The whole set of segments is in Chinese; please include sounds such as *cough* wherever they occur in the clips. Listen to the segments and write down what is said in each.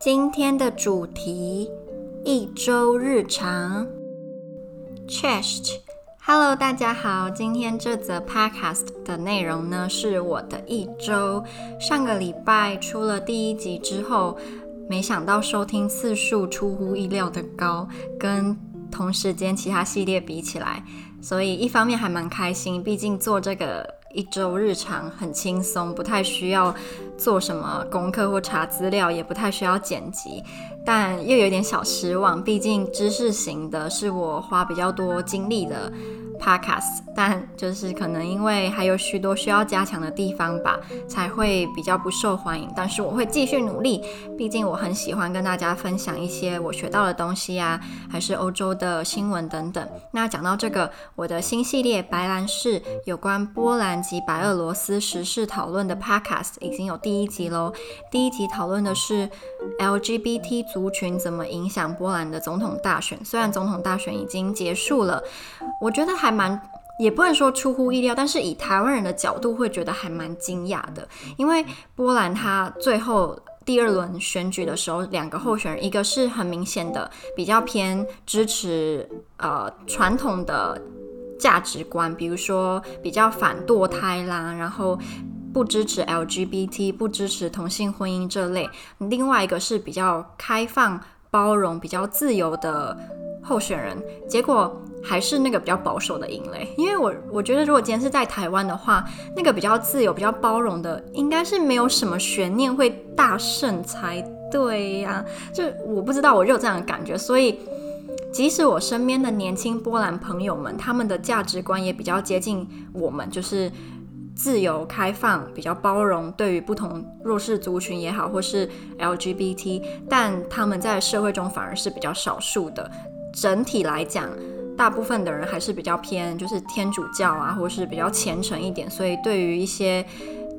今天的主题一周日常。Chest，Hello，大家好。今天这则 Podcast 的内容呢，是我的一周。上个礼拜出了第一集之后，没想到收听次数出乎意料的高，跟同时间其他系列比起来，所以一方面还蛮开心，毕竟做这个。一周日常很轻松，不太需要做什么功课或查资料，也不太需要剪辑，但又有点小失望。毕竟知识型的是我花比较多精力的。Podcast，但就是可能因为还有许多需要加强的地方吧，才会比较不受欢迎。但是我会继续努力，毕竟我很喜欢跟大家分享一些我学到的东西啊，还是欧洲的新闻等等。那讲到这个，我的新系列白兰氏有关波兰及白俄罗斯时事讨论的 Podcast 已经有第一集喽。第一集讨论的是 LGBT 族群怎么影响波兰的总统大选。虽然总统大选已经结束了，我觉得还。还蛮，也不能说出乎意料，但是以台湾人的角度会觉得还蛮惊讶的，因为波兰他最后第二轮选举的时候，两个候选人，一个是很明显的比较偏支持呃传统的价值观，比如说比较反堕胎啦，然后不支持 LGBT，不支持同性婚姻这类；另外一个是比较开放、包容、比较自由的候选人，结果。还是那个比较保守的赢嘞，因为我我觉得如果今天是在台湾的话，那个比较自由、比较包容的，应该是没有什么悬念会大胜才对呀、就我不知道，我有这样的感觉，所以即使我身边的年轻波兰朋友们，他们的价值观也比较接近我们，就是自由、开放、比较包容，对于不同弱势族群也好，或是 LGBT，但他们在社会中反而是比较少数的。整体来讲。大部分的人还是比较偏，就是天主教啊，或是比较虔诚一点，所以对于一些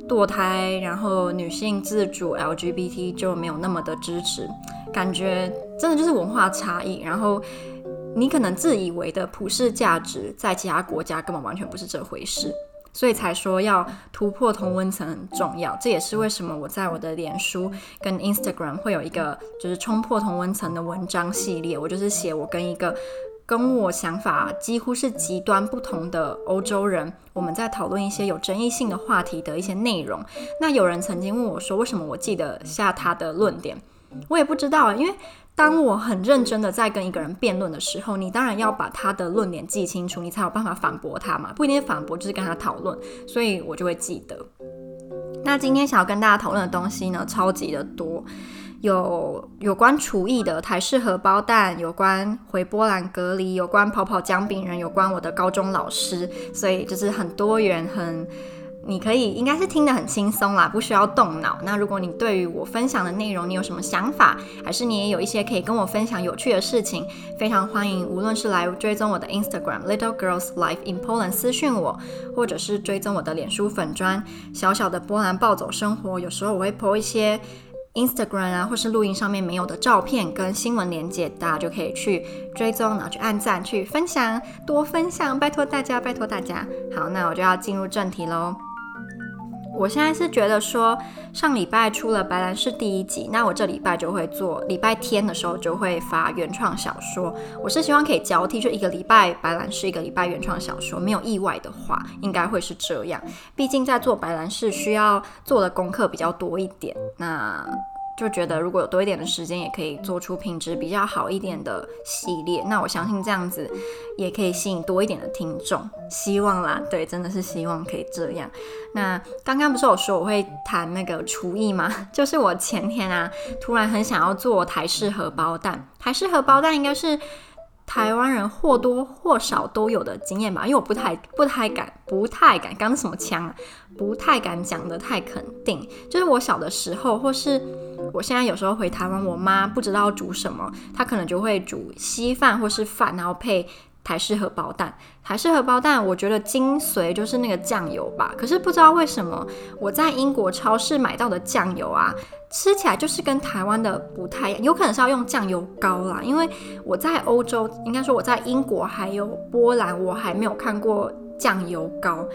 堕胎，然后女性自主 LGBT 就没有那么的支持，感觉真的就是文化差异。然后你可能自以为的普世价值，在其他国家根本完全不是这回事，所以才说要突破同温层很重要。这也是为什么我在我的脸书跟 Instagram 会有一个就是冲破同温层的文章系列，我就是写我跟一个。跟我想法几乎是极端不同的欧洲人，我们在讨论一些有争议性的话题的一些内容。那有人曾经问我说，为什么我记得下他的论点？我也不知道，因为当我很认真的在跟一个人辩论的时候，你当然要把他的论点记清楚，你才有办法反驳他嘛。不一定反驳，就是跟他讨论，所以我就会记得。那今天想要跟大家讨论的东西呢，超级的多。有有关厨艺的台式荷包蛋，有关回波兰隔离，有关跑跑姜饼人，有关我的高中老师，所以就是很多元，很你可以应该是听得很轻松啦，不需要动脑。那如果你对于我分享的内容，你有什么想法，还是你也有一些可以跟我分享有趣的事情，非常欢迎，无论是来追踪我的 Instagram Little Girls Life in Poland 私讯我，或者是追踪我的脸书粉砖小小的波兰暴走生活，有时候我会 po 一些。Instagram 啊，或是录音上面没有的照片跟新闻连结，大家就可以去追踪，然后去按赞，去分享，多分享，拜托大家，拜托大家。好，那我就要进入正题喽。我现在是觉得说，上礼拜出了白兰氏第一集，那我这礼拜就会做，礼拜天的时候就会发原创小说。我是希望可以交替，就一个礼拜白兰氏，一个礼拜原创小说。没有意外的话，应该会是这样。毕竟在做白兰氏需要做的功课比较多一点。那。就觉得如果有多一点的时间，也可以做出品质比较好一点的系列。那我相信这样子也可以吸引多一点的听众，希望啦，对，真的是希望可以这样。那刚刚不是有说我会谈那个厨艺吗？*laughs* 就是我前天啊，突然很想要做台式荷包蛋。台式荷包蛋应该是台湾人或多或少都有的经验吧，因为我不太不太敢不太敢，刚刚什么枪啊？不太敢讲的太肯定。就是我小的时候，或是。我现在有时候回台湾，我妈不知道煮什么，她可能就会煮稀饭或是饭，然后配台式荷包蛋。台式荷包蛋，我觉得精髓就是那个酱油吧。可是不知道为什么，我在英国超市买到的酱油啊，吃起来就是跟台湾的不太一样。有可能是要用酱油膏啦，因为我在欧洲，应该说我在英国还有波兰，我还没有看过酱油膏。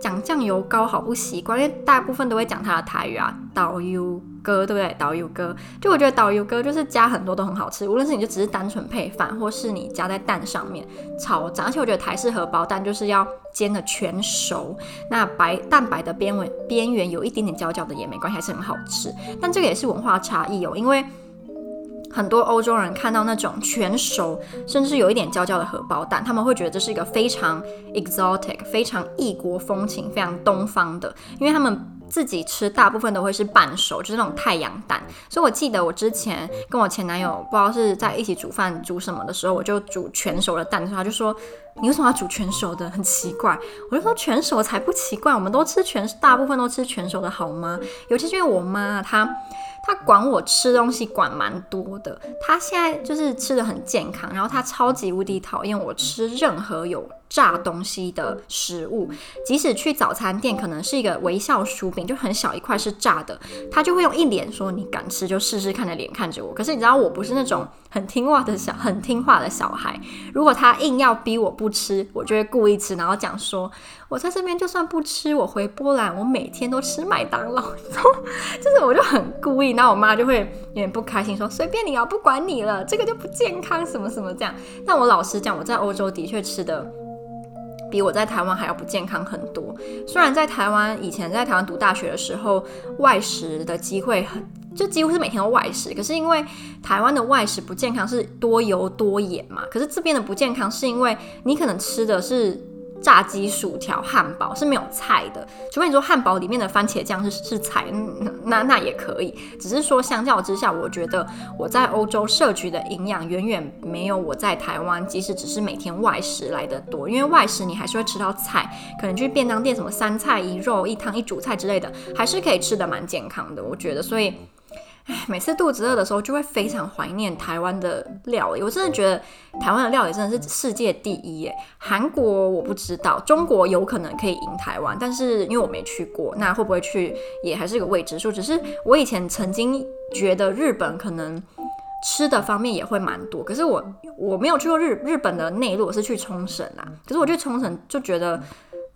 讲酱油膏好不习惯，因为大部分都会讲它的台语啊，导游哥对不对？导游哥，就我觉得导游哥就是加很多都很好吃，无论是你就只是单纯配饭，或是你加在蛋上面炒炸。而且我觉得台式荷包蛋就是要煎的全熟，那白蛋白的边缘边缘有一点点焦焦的也没关系，还是很好吃。但这个也是文化差异哦，因为。很多欧洲人看到那种全熟，甚至是有一点焦焦的荷包蛋，他们会觉得这是一个非常 exotic、非常异国风情、非常东方的，因为他们自己吃大部分都会是半熟，就是那种太阳蛋。所以我记得我之前跟我前男友不知道是在一起煮饭煮什么的时候，我就煮全熟的蛋的时候，他就说：“你为什么要煮全熟的？很奇怪。”我就说：“全熟才不奇怪，我们都吃全，大部分都吃全熟的好吗？尤其是因为我妈她。”他管我吃东西管蛮多的，他现在就是吃的很健康，然后他超级无敌讨厌我吃任何有炸东西的食物，即使去早餐店，可能是一个微笑薯饼，就很小一块是炸的，他就会用一脸说你敢吃就试试看的脸看着我。可是你知道我不是那种很听话的小很听话的小孩，如果他硬要逼我不吃，我就会故意吃，然后讲说我在这边就算不吃，我回波兰我每天都吃麦当劳，就是我就很故意，*laughs* 然后我妈就会有点不开心，说随便你啊，不管你了，这个就不健康什么什么这样。但我老实讲，我在欧洲的确吃的。比我在台湾还要不健康很多。虽然在台湾以前在台湾读大学的时候，外食的机会很，就几乎是每天都外食。可是因为台湾的外食不健康是多油多盐嘛，可是这边的不健康是因为你可能吃的是。炸鸡、薯条、汉堡是没有菜的，除非你说汉堡里面的番茄酱是是菜，*laughs* 那那也可以。只是说相较之下，我觉得我在欧洲摄取的营养远远没有我在台湾，即使只是每天外食来得多。因为外食你还是会吃到菜，可能去便当店什么三菜一肉、一汤一主菜之类的，还是可以吃得蛮健康的。我觉得，所以。*laughs* 每次肚子饿的时候，就会非常怀念台湾的料理。我真的觉得台湾的料理真的是世界第一耶。韩国我不知道，中国有可能可以赢台湾，但是因为我没去过，那会不会去也还是个未知数。只是我以前曾经觉得日本可能吃的方面也会蛮多，可是我我没有去过日日本的内陆，我是去冲绳啦。可是我去冲绳就觉得。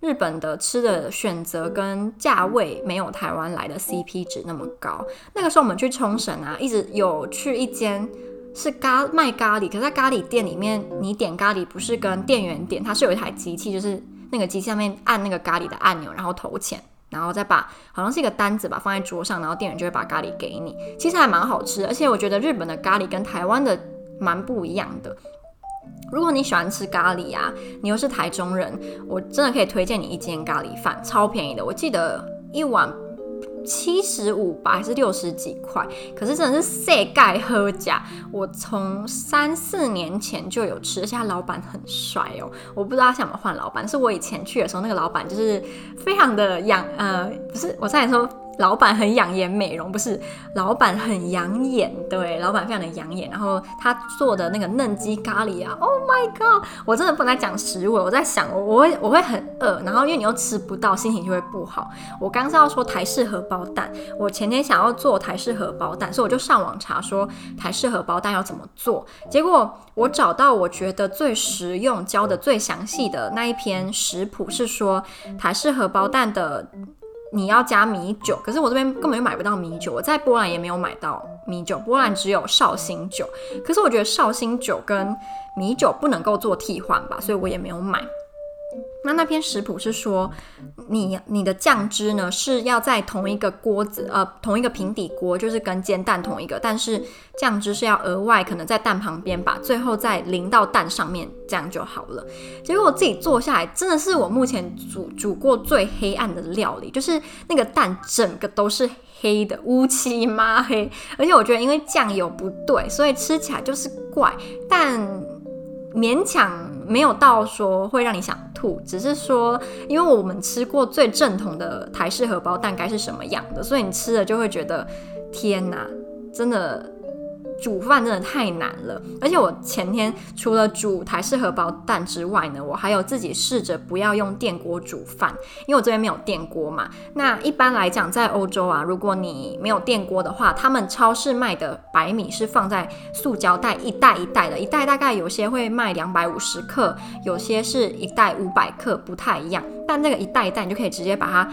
日本的吃的选择跟价位没有台湾来的 CP 值那么高。那个时候我们去冲绳啊，一直有去一间是咖卖咖喱，可是在咖喱店里面，你点咖喱不是跟店员点，它是有一台机器，就是那个机器上面按那个咖喱的按钮，然后投钱，然后再把好像是一个单子吧放在桌上，然后店员就会把咖喱给你。其实还蛮好吃，而且我觉得日本的咖喱跟台湾的蛮不一样的。如果你喜欢吃咖喱啊，你又是台中人，我真的可以推荐你一间咖喱饭，超便宜的，我记得一碗七十五吧，还是六十几块，可是真的是世界好吃。我从三四年前就有吃，而且他老板很帅哦，我不知道他想不想换老板，是我以前去的时候那个老板就是非常的养，呃，不是，我再说。老板很养颜美容，不是，老板很养眼，对，老板非常的养眼。然后他做的那个嫩鸡咖喱啊，Oh my god！我真的不能讲食物，我在想，我我会我会很饿，然后因为你又吃不到，心情就会不好。我刚是要说台式荷包蛋，我前天想要做台式荷包蛋，所以我就上网查说台式荷包蛋要怎么做，结果我找到我觉得最实用、教的最详细的那一篇食谱是说台式荷包蛋的。你要加米酒，可是我这边根本就买不到米酒，我在波兰也没有买到米酒，波兰只有绍兴酒，可是我觉得绍兴酒跟米酒不能够做替换吧，所以我也没有买。那那篇食谱是说，你你的酱汁呢是要在同一个锅子，呃，同一个平底锅，就是跟煎蛋同一个，但是酱汁是要额外可能在蛋旁边把最后再淋到蛋上面，这样就好了。结果我自己做下来，真的是我目前煮煮过最黑暗的料理，就是那个蛋整个都是黑的，乌漆嘛黑，而且我觉得因为酱油不对，所以吃起来就是怪，但勉强。没有到说会让你想吐，只是说，因为我们吃过最正统的台式荷包蛋该是什么样的，所以你吃了就会觉得天哪，真的煮饭真的太难了，而且我前天除了煮台式荷包蛋之外呢，我还有自己试着不要用电锅煮饭，因为我这边没有电锅嘛。那一般来讲，在欧洲啊，如果你没有电锅的话，他们超市卖的白米是放在塑胶袋一袋一袋的，一袋大概有些会卖两百五十克，有些是一袋五百克，不太一样。但那个一袋一袋，你就可以直接把它。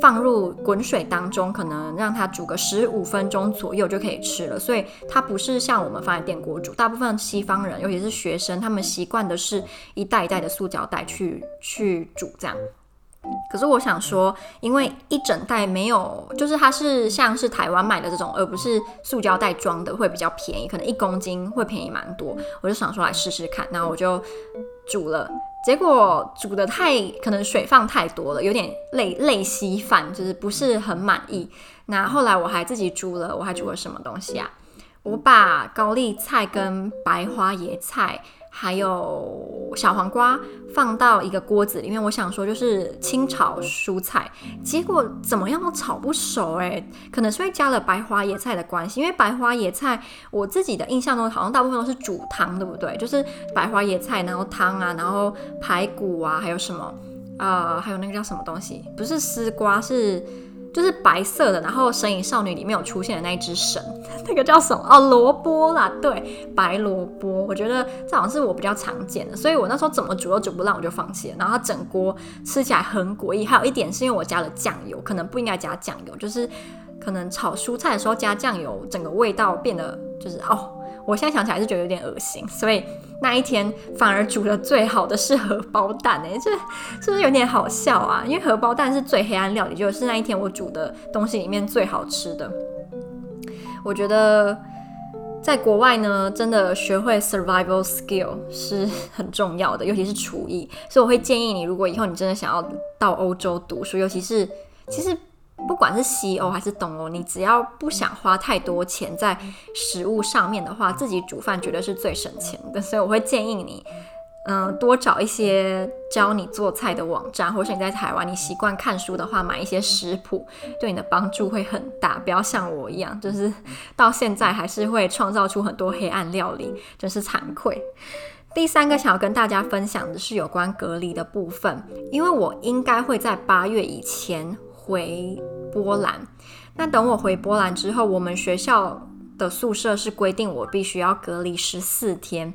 放入滚水当中，可能让它煮个十五分钟左右就可以吃了。所以它不是像我们放在电锅煮，大部分西方人，尤其是学生，他们习惯的是一袋一袋的塑胶袋去去煮这样。可是我想说，因为一整袋没有，就是它是像是台湾买的这种，而不是塑胶袋装的，会比较便宜，可能一公斤会便宜蛮多。我就想说来试试看，然后我就煮了。结果煮的太，可能水放太多了，有点类类稀饭，就是不是很满意。那后来我还自己煮了，我还煮了什么东西啊？我把高丽菜跟白花椰菜。还有小黄瓜放到一个锅子里面，我想说就是清炒蔬菜，结果怎么样都炒不熟诶，可能是因为加了白花椰菜的关系，因为白花椰菜我自己的印象中好像大部分都是煮汤，对不对？就是白花椰菜，然后汤啊，然后排骨啊，还有什么啊、呃，还有那个叫什么东西？不是丝瓜是。就是白色的，然后《神隐少女》里面有出现的那一只神，那个叫什么？哦，萝卜啦，对，白萝卜。我觉得这好像是我比较常见的，所以我那时候怎么煮都煮不烂，我就放弃了。然后整锅吃起来很诡异。还有一点是因为我加了酱油，可能不应该加酱油，就是可能炒蔬菜的时候加酱油，整个味道变得就是哦。我现在想起来是觉得有点恶心，所以那一天反而煮的最好的是荷包蛋诶，这是不是有点好笑啊？因为荷包蛋是最黑暗料理，就是那一天我煮的东西里面最好吃的。我觉得在国外呢，真的学会 survival skill 是很重要的，尤其是厨艺。所以我会建议你，如果以后你真的想要到欧洲读书，尤其是其实。不管是西欧还是东欧，你只要不想花太多钱在食物上面的话，自己煮饭绝对是最省钱的。*laughs* 所以我会建议你，嗯、多找一些教你做菜的网站，或是你在台湾你习惯看书的话，买一些食谱，对你的帮助会很大。不要像我一样，就是 *laughs* 到现在还是会创造出很多黑暗料理，真是惭愧。第三个想要跟大家分享的是有关隔离的部分，因为我应该会在八月以前。回波兰，那等我回波兰之后，我们学校的宿舍是规定我必须要隔离十四天。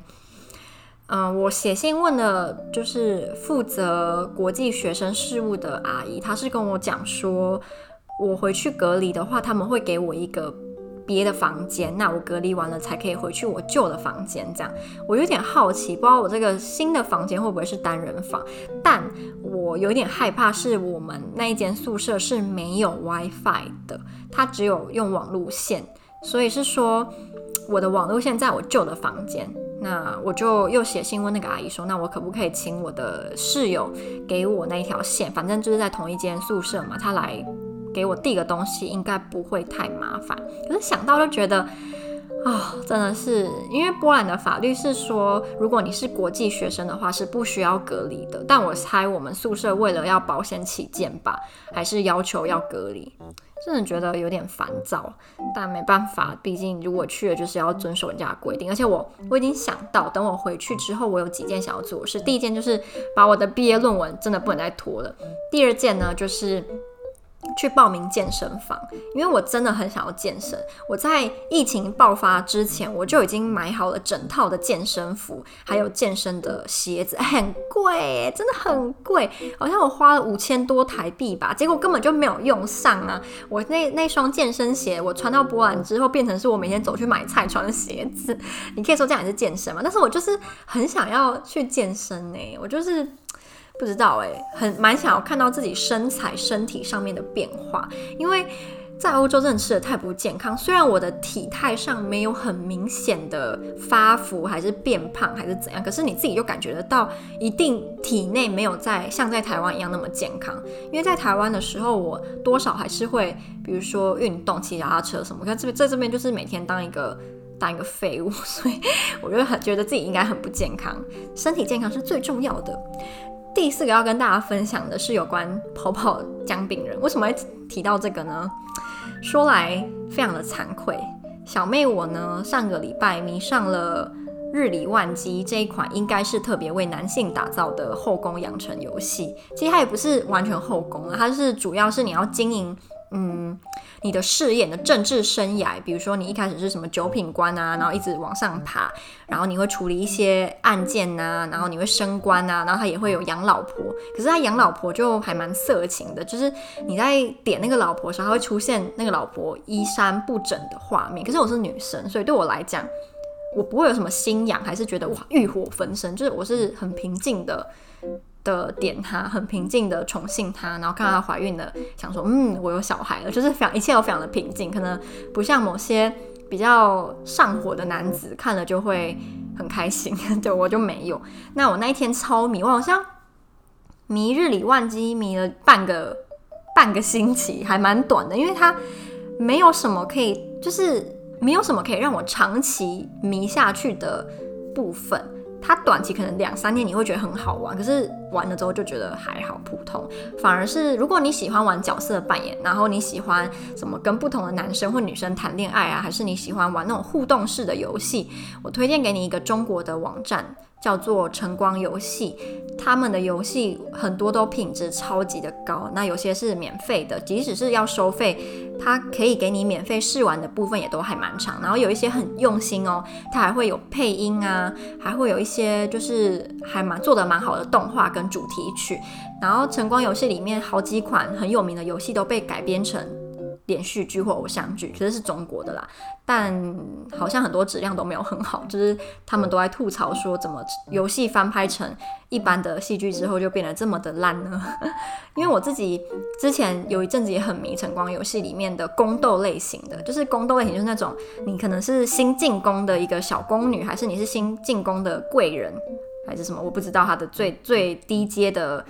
嗯、我写信问了，就是负责国际学生事务的阿姨，她是跟我讲说，我回去隔离的话，他们会给我一个。别的房间，那我隔离完了才可以回去我旧的房间。这样，我有点好奇，不知道我这个新的房间会不会是单人房？但我有点害怕，是我们那一间宿舍是没有 WiFi 的，它只有用网路线，所以是说我的网路线在我旧的房间。那我就又写信问那个阿姨说，那我可不可以请我的室友给我那一条线？反正就是在同一间宿舍嘛，他来。给我递个东西应该不会太麻烦，可是想到就觉得啊、真的是因为波兰的法律是说，如果你是国际学生的话是不需要隔离的。但我猜我们宿舍为了要保险起见吧，还是要求要隔离，真的觉得有点烦躁。但没办法，毕竟如果去了就是要遵守人家的规定。而且我我已经想到，等我回去之后，我有几件想要做的事。第一件就是把我的毕业论文真的不能再拖了。第二件呢就是。去报名健身房，因为我真的很想要健身。我在疫情爆发之前，我就已经买好了整套的健身服，还有健身的鞋子，*laughs* 很贵，真的很贵，好像我花了五千多台币吧，结果根本就没有用上啊！我那那双健身鞋，我穿到波兰之后，变成是我每天走去买菜穿的鞋子。你可以说这样也是健身嘛？但是我就是很想要去健身呢、我就是。不知道哎，很蛮想要看到自己身材、身体上面的变化，因为在欧洲真的吃的太不健康。虽然我的体态上没有很明显的发福，还是变胖，还是怎样，可是你自己就感觉得到，一定体内没有在像在台湾一样那么健康。因为在台湾的时候，我多少还是会，比如说运动、骑脚踏车什么。看这边在这边就是每天当一个当一个废物，所以我就很觉得自己应该很不健康。身体健康是最重要的。第四个要跟大家分享的是有关跑跑姜饼人。为什么会提到这个呢？说来非常的惭愧，小妹我呢，上个礼拜迷上了日理万机这一款，应该是特别为男性打造的后宫养成游戏。其实它也不是完全后宫啊，它是主要是你要经营。嗯，你的事业、你的政治生涯，比如说你一开始是什么九品官啊，然后一直往上爬，然后你会处理一些案件呐、啊，然后你会升官啊，然后他也会有养老婆，可是他养老婆就还蛮色情的，就是你在点那个老婆时候，他会出现那个老婆衣衫不整的画面。可是我是女生，所以对我来讲，我不会有什么心痒，还是觉得哇欲火焚身，就是我是很平静的。的点他很平静的宠幸她，然后看到她怀孕了，想说嗯，我有小孩了，就是非常一切都非常的平静，可能不像某些比较上火的男子看了就会很开心，对，我就没有。那我那一天超迷，我好像迷日理万机迷了半个半个星期，还蛮短的，因为它没有什么可以，就是没有什么可以让我长期迷下去的部分。它短期可能两三天你会觉得很好玩，可是玩了之后就觉得还好普通。反而是如果你喜欢玩角色扮演，然后你喜欢什么跟不同的男生或女生谈恋爱啊，还是你喜欢玩那种互动式的游戏，我推荐给你一个中国的网站。叫做晨光游戏，他们的游戏很多都品质超级的高，那有些是免费的，即使是要收费，它可以给你免费试玩的部分也都还蛮长，然后有一些很用心哦，它还会有配音啊，还会有一些就是还蛮做得蛮好的动画跟主题曲，然后晨光游戏里面好几款很有名的游戏都被改编成。连续剧或偶像剧，其实是中国的啦，但好像很多质量都没有很好，就是他们都在吐槽说，怎么游戏翻拍成一般的戏剧之后就变得这么的烂呢？*laughs* 因为我自己之前有一阵子也很迷晨光游戏里面的宫斗类型的，就是宫斗类型就是那种你可能是新进宫的一个小宫女，还是你是新进宫的贵人，还是什么，我不知道他的最最低阶的。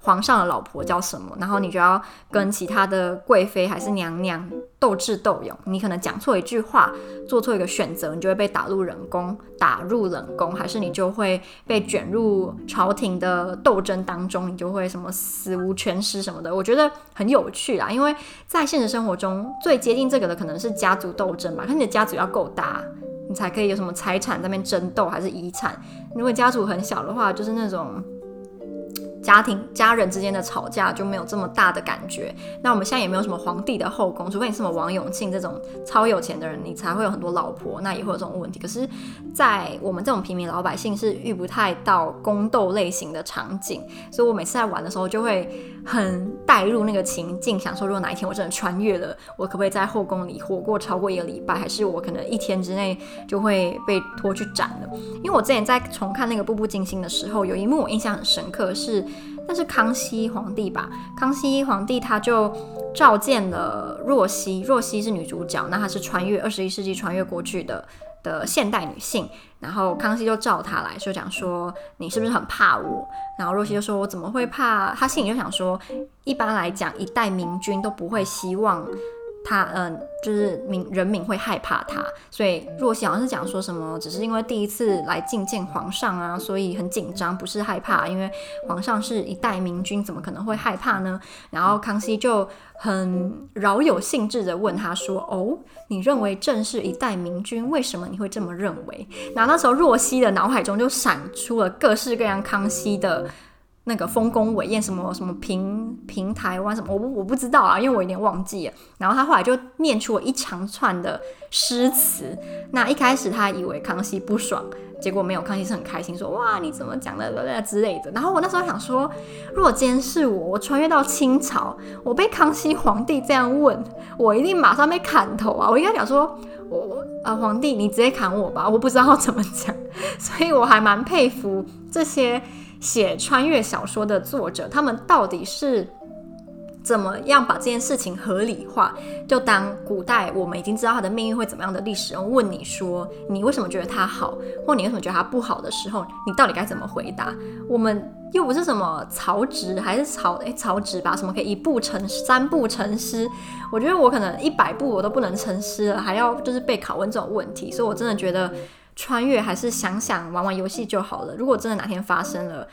皇上的老婆叫什么？然后你就要跟其他的贵妃还是娘娘斗智斗勇。你可能讲错一句话，做错一个选择，你就会被打入冷宫，打入冷宫，还是你就会被卷入朝廷的斗争当中，你就会什么死无全尸什么的。我觉得很有趣啦，因为在现实生活中最接近这个的可能是家族斗争吧。可你的家族要够大，你才可以有什么财产在那边争斗，还是遗产。如果家族很小的话，就是那种。家庭家人之间的吵架就没有这么大的感觉。那我们现在也没有什么皇帝的后宫，除非你是什么王永庆这种超有钱的人，你才会有很多老婆，那也会有这种问题。可是，在我们这种平民老百姓是遇不太到宫斗类型的场景，所以我每次在玩的时候就会很带入那个情境，想说如果哪一天我真的穿越了，我可不可以在后宫里活过超过一个礼拜，还是我可能一天之内就会被拖去斩了？因为我之前在重看那个《步步惊心》的时候，有一幕我印象很深刻是。那是康熙皇帝吧？康熙皇帝他就召见了若曦，若曦是女主角，那她是穿越二十一世纪穿越过去的的现代女性。然后康熙就召她来说，讲说你是不是很怕我？然后若曦就说，我怎么会怕？她心里就想说，一般来讲，一代明君都不会希望。他嗯，就是民人民会害怕他，所以若曦好像是讲说什么，只是因为第一次来觐见皇上啊，所以很紧张，不是害怕，因为皇上是一代明君，怎么可能会害怕呢？然后康熙就很饶有兴致的问他说：“哦，你认为朕是一代明君，为什么你会这么认为？”然后那时候若曦的脑海中就闪出了各式各样康熙的。那个丰功伟业，什么什么平平台湾什么，我不我不知道啊，因为我有点忘记了。然后他后来就念出了一长串的诗词。那一开始他以为康熙不爽，结果没有，康熙是很开心，说哇你怎么讲的之类的。然后我那时候想说，如果今天是我，我穿越到清朝，我被康熙皇帝这样问，我一定马上被砍头啊！我应该讲说，我呃皇帝你直接砍我吧，我不知道怎么讲。*laughs* 所以我还蛮佩服这些。写穿越小说的作者，他们到底是怎么样把这件事情合理化？就当古代我们已经知道他的命运会怎么样的历史人问你说，你为什么觉得他好，或你为什么觉得他不好的时候，你到底该怎么回答？我们又不是什么曹植，还是曹诶曹植吧？什么可以一步成三步成诗？我觉得我可能一百步我都不能成诗了，还要就是被拷问这种问题，所以我真的觉得。穿越还是想想玩玩游戏就好了。如果真的哪天发生了，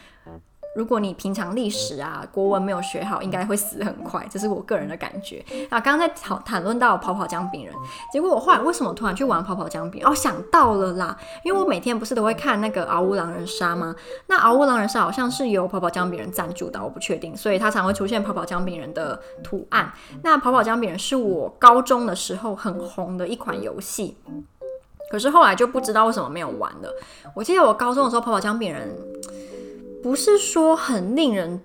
如果你平常历史啊、国文没有学好，应该会死很快，这是我个人的感觉。啊，刚刚在讨谈论到跑跑姜饼人，结果我后来为什么突然去玩跑跑姜饼？哦，想到了啦，因为我每天不是都会看那个《嗷呜狼人杀》吗？那《嗷呜狼人杀》好像是由跑跑姜饼人赞助的，我不确定，所以它常会出现跑跑姜饼人的图案。那跑跑姜饼人是我高中的时候很红的一款游戏，可是后来就不知道为什么没有玩了。我记得我高中的时候，跑跑姜饼人。不是说很令人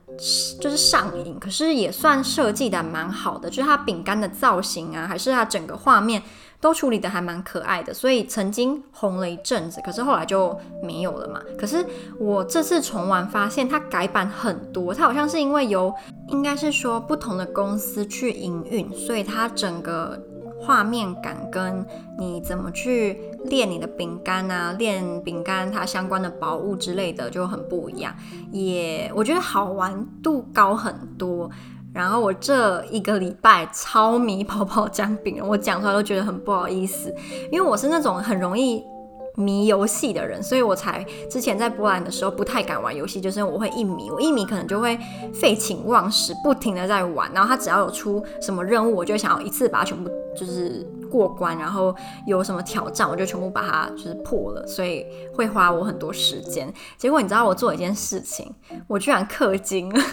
就是上瘾，可是也算设计的蛮好的，就是它饼干的造型啊，还是它整个画面都处理的还蛮可爱的，所以曾经红了一阵子，可是后来就没有了嘛。可是我这次重玩发现它改版很多，它好像是因为由应该是说不同的公司去营运，所以它整个。画面感跟你怎么去练你的饼干啊，练饼干它相关的宝物之类的就很不一样，也我觉得好玩度高很多。然后我这一个礼拜超迷跑跑姜饼，我讲出来都觉得很不好意思，因为我是那种很容易。迷游戏的人，所以我才之前在波兰的时候不太敢玩游戏，就是我会一迷，我一迷可能就会废寝忘食，不停的在玩。然后他只要有出什么任务，我就想要一次把它全部就是过关，然后有什么挑战，我就全部把它就是破了，所以会花我很多时间。结果你知道我做一件事情，我居然氪金了，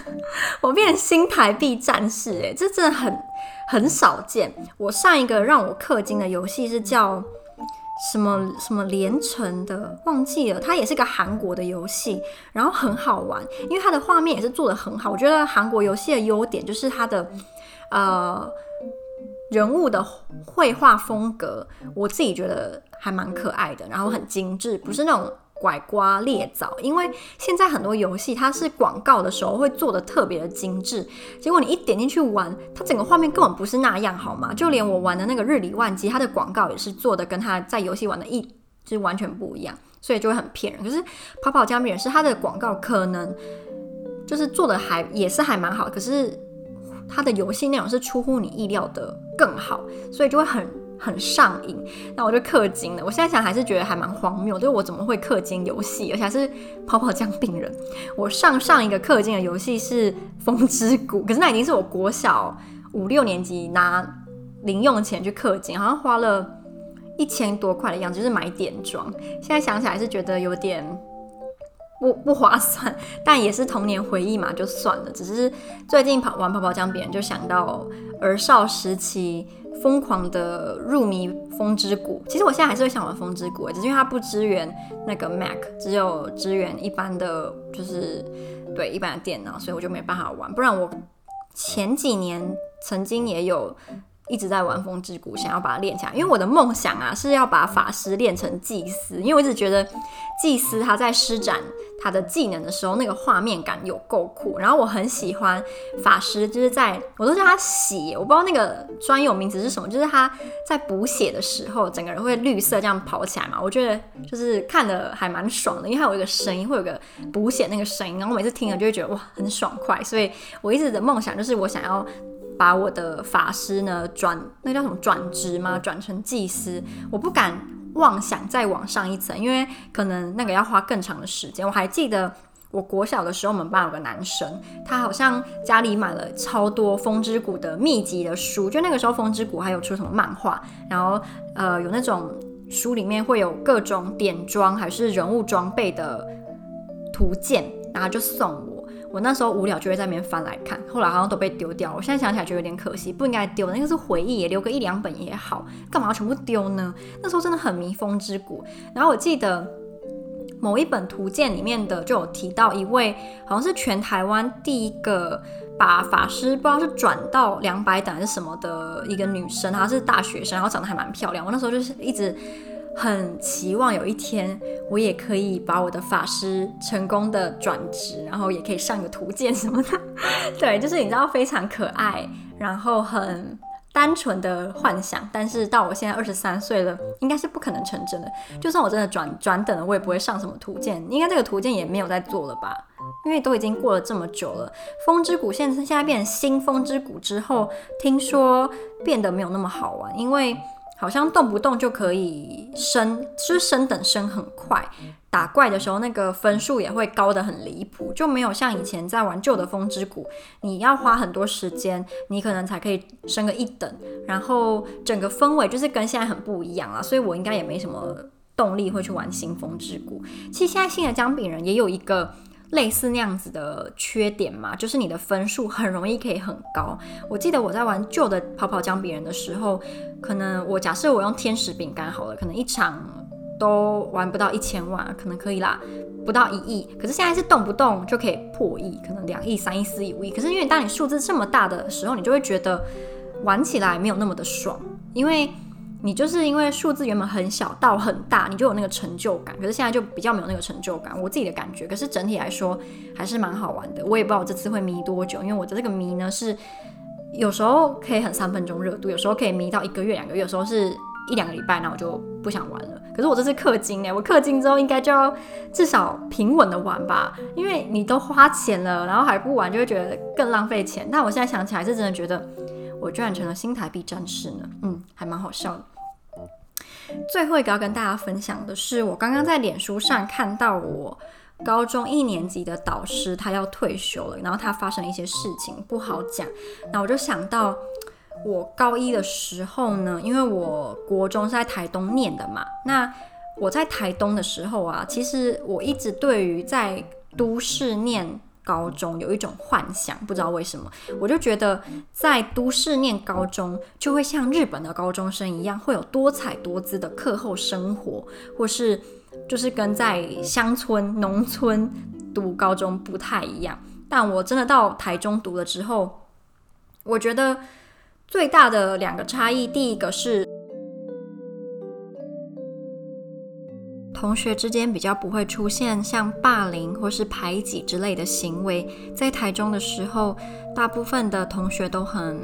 我变成新台币战士，诶，这真的很很少见。我上一个让我氪金的游戏是叫。什么什么连城的忘记了，它也是个韩国的游戏，然后很好玩，因为它的画面也是做的很好。我觉得韩国游戏的优点就是它的呃人物的绘画风格，我自己觉得还蛮可爱的，然后很精致，不是那种。拐瓜裂枣，因为现在很多游戏它是广告的时候会做的特别的精致，结果你一点进去玩，它整个画面根本不是那样，好吗？就连我玩的那个日理万机，它的广告也是做的跟它在游戏玩的一就是完全不一样，所以就会很骗人。可是跑跑加密人是它的广告可能就是做的还也是还蛮好，可是它的游戏内容是出乎你意料的更好，所以就会很。很上瘾，那我就氪金了。我现在想还是觉得还蛮荒谬，就是我怎么会氪金游戏，而且还是跑跑姜饼人。我上上一个氪金的游戏是《风之谷》，可是那已经是我国小五六年级拿零用钱去氪金，好像花了一千多块的样子，就是买点装。现在想起来是觉得有点不不划算，但也是童年回忆嘛，就算了。只是最近跑玩跑跑姜饼人，就想到儿少时期。疯狂的入迷风之谷，其实我现在还是会想玩风之谷，只是因为它不支援那个 Mac，只有支援一般的，就是对一般的电脑，所以我就没办法玩。不然我前几年曾经也有。一直在玩风之谷，想要把它练起来，因为我的梦想啊是要把法师练成祭司，因为我一直觉得祭司他在施展他的技能的时候，那个画面感有够酷。然后我很喜欢法师，就是在我都叫他血，我不知道那个专有名词是什么，就是他在补血的时候，整个人会绿色这样跑起来嘛。我觉得就是看的还蛮爽的，因为它有一个声音，会有个补血那个声音，然后我每次听了就会觉得哇很爽快。所以我一直的梦想就是我想要。把我的法师呢转，那叫什么转职吗？转成祭司，我不敢妄想再往上一层，因为可能那个要花更长的时间。我还记得我国小的时候，我们班有个男生，他好像家里买了超多风之谷的秘籍的书，就那个时候风之谷还有出什么漫画，然后呃有那种书里面会有各种点装还是人物装备的图鉴，然后就送我。我那时候无聊就会在那边翻来看，后来好像都被丢掉。我现在想起来觉得有点可惜，不应该丢，那个是回忆，也留个一两本也好，干嘛要全部丢呢？那时候真的很迷风之谷。然后我记得某一本图鉴里面的就有提到一位，好像是全台湾第一个把法师不知道是转到两百等还是什么的一个女生，她是大学生，然后长得还蛮漂亮。我那时候就是一直。很期望有一天我也可以把我的法师成功的转职，然后也可以上个图鉴什么的。*laughs* 对，就是你知道非常可爱，然后很单纯的幻想。但是到我现在二十三岁了，应该是不可能成真的。就算我真的转转等了，我也不会上什么图鉴。应该这个图鉴也没有在做了吧？因为都已经过了这么久了。风之谷现在现在变成新风之谷之后，听说变得没有那么好玩，因为。好像动不动就可以升，就是升等升很快，打怪的时候那个分数也会高得很离谱，就没有像以前在玩旧的风之谷，你要花很多时间，你可能才可以升个一等，然后整个氛围就是跟现在很不一样啊，所以我应该也没什么动力会去玩新风之谷。其实现在新的姜饼人也有一个。类似那样子的缺点嘛，就是你的分数很容易可以很高。我记得我在玩旧的跑跑姜饼人的时候，可能我假设我用天使饼干好了，可能一场都玩不到一千万，可能可以啦，不到一亿。可是现在是动不动就可以破亿，可能两亿、三亿、四亿、五亿。可是因为当你数字这么大的时候，你就会觉得玩起来没有那么的爽，因为。你就是因为数字原本很小到很大，你就有那个成就感。可是现在就比较没有那个成就感，我自己的感觉。可是整体来说还是蛮好玩的。我也不知道我这次会迷多久，因为我的这个迷呢是有时候可以很三分钟热度，有时候可以迷到一个月、两个月，有时候是一两个礼拜，那我就不想玩了。可是我这次氪金呢，我氪金之后应该就要至少平稳的玩吧，因为你都花钱了，然后还不玩，就会觉得更浪费钱。但我现在想起来是真的觉得。我居然成了新台币战士呢，嗯，还蛮好笑的。最后一个要跟大家分享的是，我刚刚在脸书上看到我高中一年级的导师他要退休了，然后他发生了一些事情不好讲。那我就想到我高一的时候呢，因为我国中是在台东念的嘛，那我在台东的时候啊，其实我一直对于在都市念。高中有一种幻想，不知道为什么，我就觉得在都市念高中就会像日本的高中生一样，会有多彩多姿的课后生活，或是就是跟在乡村、农村读高中不太一样。但我真的到台中读了之后，我觉得最大的两个差异，第一个是。同学之间比较不会出现像霸凌或是排挤之类的行为。在台中的时候，大部分的同学都很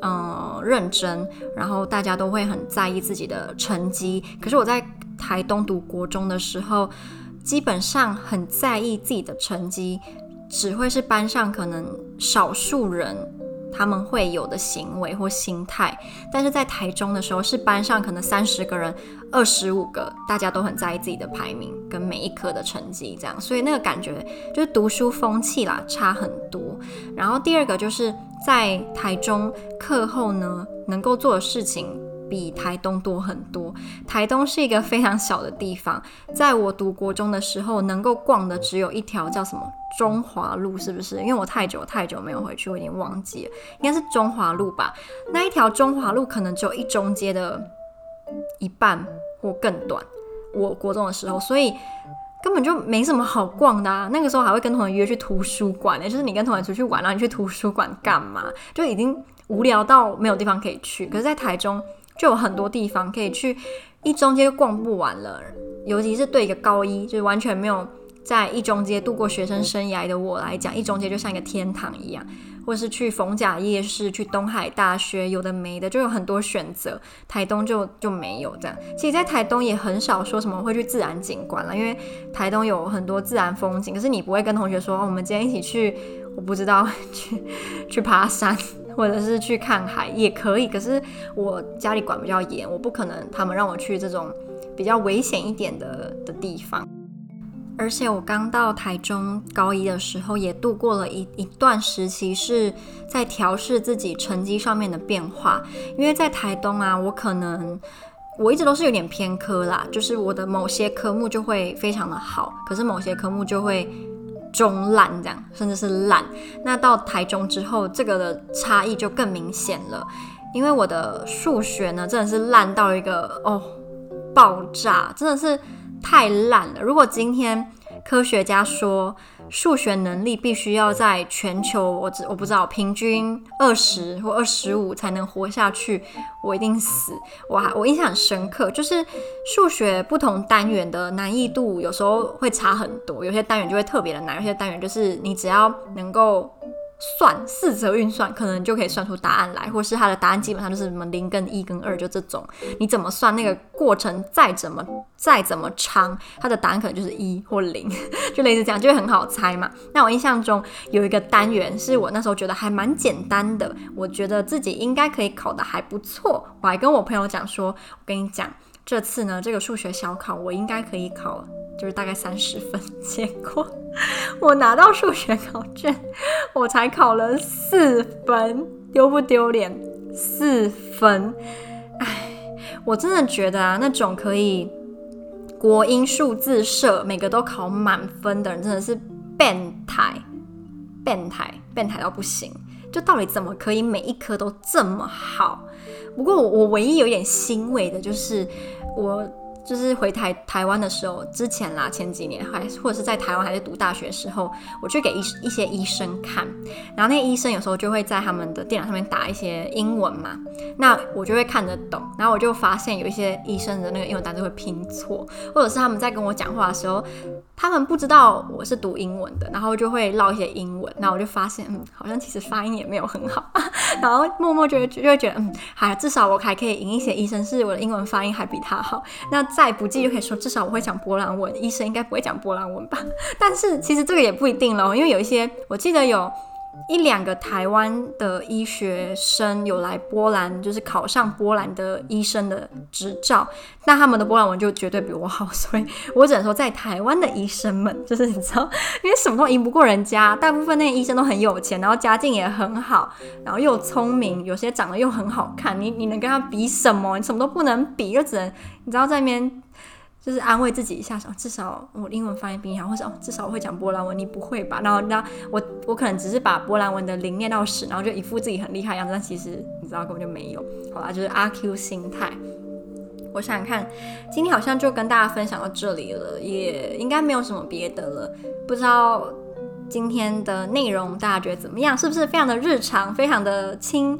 嗯认真，然后大家都会很在意自己的成绩。可是我在台东读国中的时候，基本上很在意自己的成绩，只会是班上可能少数人。他们会有的行为或心态，但是在台中的时候，是班上可能三十个人，二十五个大家都很在意自己的排名跟每一科的成绩，这样，所以那个感觉就是读书风气啦，差很多。然后第二个就是在台中课后呢，能够做的事情。比台东多很多。台东是一个非常小的地方，在我读国中的时候，能够逛的只有一条叫什么中华路，是不是？因为我太久太久没有回去，我已经忘记了，应该是中华路吧。那一条中华路可能只有一中街的一半或更短。我国中的时候，所以根本就没什么好逛的啊。那个时候还会跟同学约去图书馆呢，就是你跟同学出去玩，然后你去图书馆干嘛？就已经无聊到没有地方可以去。可是，在台中。就有很多地方可以去，一中街逛不完了。尤其是对一个高一，就是完全没有在一中街度过学生生涯的我来讲，一中街就像一个天堂一样。或是去逢甲夜市、去东海大学，有的没的，就有很多选择。台东就就没有这样。其实，在台东也很少说什么会去自然景观了，因为台东有很多自然风景。可是你不会跟同学说，哦，我们今天一起去，我不知道 *laughs* 去去爬山。或者是去看海也可以，可是我家里管比较严，我不可能他们让我去这种比较危险一点的的地方。而且我刚到台中高一的时候，也度过了一一段时期是在调试自己成绩上面的变化。因为在台东啊，我可能我一直都是有点偏科啦，就是我的某些科目就会非常的好，可是某些科目就会。中烂这样，甚至是烂。那到台中之后，这个的差异就更明显了。因为我的数学呢，真的是烂到一个哦爆炸，真的是太烂了。如果今天科学家说，数学能力必须要在全球，我只我不知道平均二十或二十五才能活下去，我一定死。我还我印象很深刻，就是数学不同单元的难易度有时候会差很多，有些单元就会特别的难，有些单元就是你只要能够算四则运算，可能就可以算出答案来，或是它的答案基本上就是什么零跟一跟二，就这种，你怎么算那个过程再怎么再怎么长，它的答案可能就是一或零，*laughs* 就类似这样，就会很好猜嘛。那我印象中有一个单元是我那时候觉得还蛮简单的，我觉得自己应该可以考得还不错，我还跟我朋友讲说，我跟你讲。这次呢，这个数学小考我应该可以考，就是大概三十分。结果 *laughs* 我拿到数学考卷，我才考了四分，丢不丢脸？四分，哎，我真的觉得啊，那种可以国英数自社每个都考满分的人，真的是变态，变态，变态到不行。就到底怎么可以每一科都这么好？不过我唯一有点欣慰的就是我。就是回台台湾的时候，之前啦，前几年还或者是在台湾还是读大学的时候，我去给一一些医生看，然后那医生有时候就会在他们的电脑上面打一些英文嘛，那我就会看得懂，然后我就发现有一些医生的那个英文单词会拼错，或者是他们在跟我讲话的时候，他们不知道我是读英文的，然后就会唠一些英文，然后我就发现，嗯，好像其实发音也没有很好，*laughs* 然后默默就会就会觉得，嗯，还至少我还可以赢一些医生，是我的英文发音还比他好，那。再不济就可以说，至少我会讲波兰文，医生应该不会讲波兰文吧？*laughs* 但是其实这个也不一定咯，因为有一些我记得有一两个台湾的医学生有来波兰，就是考上波兰的医生的执照，那他们的波兰文就绝对比我好，所以我只能说，在台湾的医生们，就是你知道，因为什么都赢不过人家，大部分那些医生都很有钱，然后家境也很好，然后又聪明，有些长得又很好看，你你能跟他比什么？你什么都不能比，就只能你知道在那边。就是安慰自己一下，说至少我英文发音比你好，或者哦，至少我会讲波兰文，你不会吧？然后，那我我可能只是把波兰文的零念到十，然后就一副自己很厉害样子，但其实你知道根本就没有。好啦，就是阿 Q 心态。我想想看，今天好像就跟大家分享到这里了，也应该没有什么别的了。不知道今天的内容大家觉得怎么样？是不是非常的日常，非常的轻？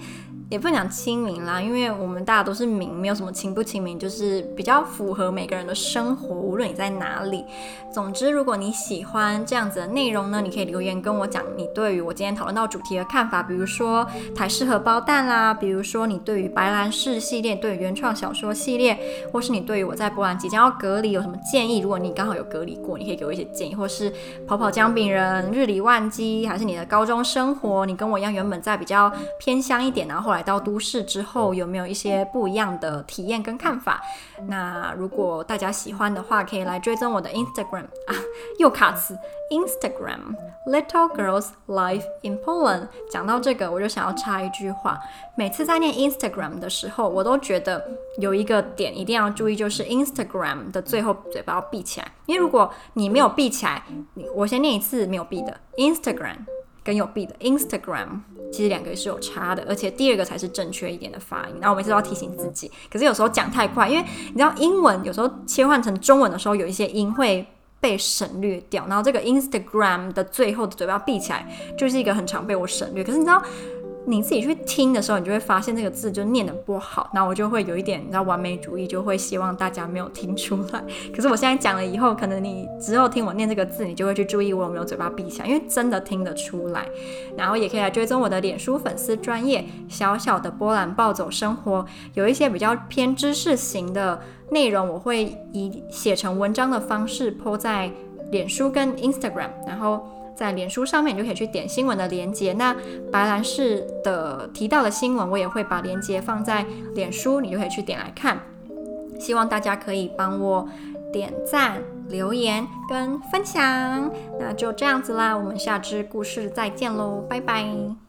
也不能讲亲民啦，因为我们大家都是民，没有什么亲不亲民，就是比较符合每个人的生活，无论你在哪里。总之，如果你喜欢这样子的内容呢，你可以留言跟我讲你对于我今天讨论到主题的看法，比如说台式荷包蛋啦，比如说你对于白兰氏系列、对原创小说系列，或是你对于我在波兰即将要隔离有什么建议？如果你刚好有隔离过，你可以给我一些建议，或是跑跑姜饼人、日理万机，还是你的高中生活，你跟我一样原本在比较偏乡一点，然后后来。到都市之后有没有一些不一样的体验跟看法？那如果大家喜欢的话，可以来追踪我的 Instagram 啊，又卡词 Instagram Little Girls Life in Poland。讲到这个，我就想要插一句话：每次在念 Instagram 的时候，我都觉得有一个点一定要注意，就是 Instagram 的最后嘴巴要闭起来，因为如果你没有闭起来，我先念一次没有闭的 Instagram 跟有闭的 Instagram。其实两个是有差的，而且第二个才是正确一点的发音。那我每次都要提醒自己，可是有时候讲太快，因为你知道英文有时候切换成中文的时候，有一些音会被省略掉。然后这个 Instagram 的最后的嘴巴闭起来，就是一个很常被我省略。可是你知道？你自己去听的时候，你就会发现这个字就念得不好，然后我就会有一点你知道完美主义，就会希望大家没有听出来。*laughs* 可是我现在讲了以后，可能你之后听我念这个字，你就会去注意我有没有嘴巴闭起来，因为真的听得出来。然后也可以来追踪我的脸书粉丝专业小小的波兰暴走生活，有一些比较偏知识型的内容，我会以写成文章的方式泼在脸书跟 Instagram，然后。在脸书上面，你就可以去点新闻的连接。那白兰氏的提到的新闻，我也会把连接放在脸书，你就可以去点来看。希望大家可以帮我点赞、留言跟分享。那就这样子啦，我们下支故事再见喽，拜拜。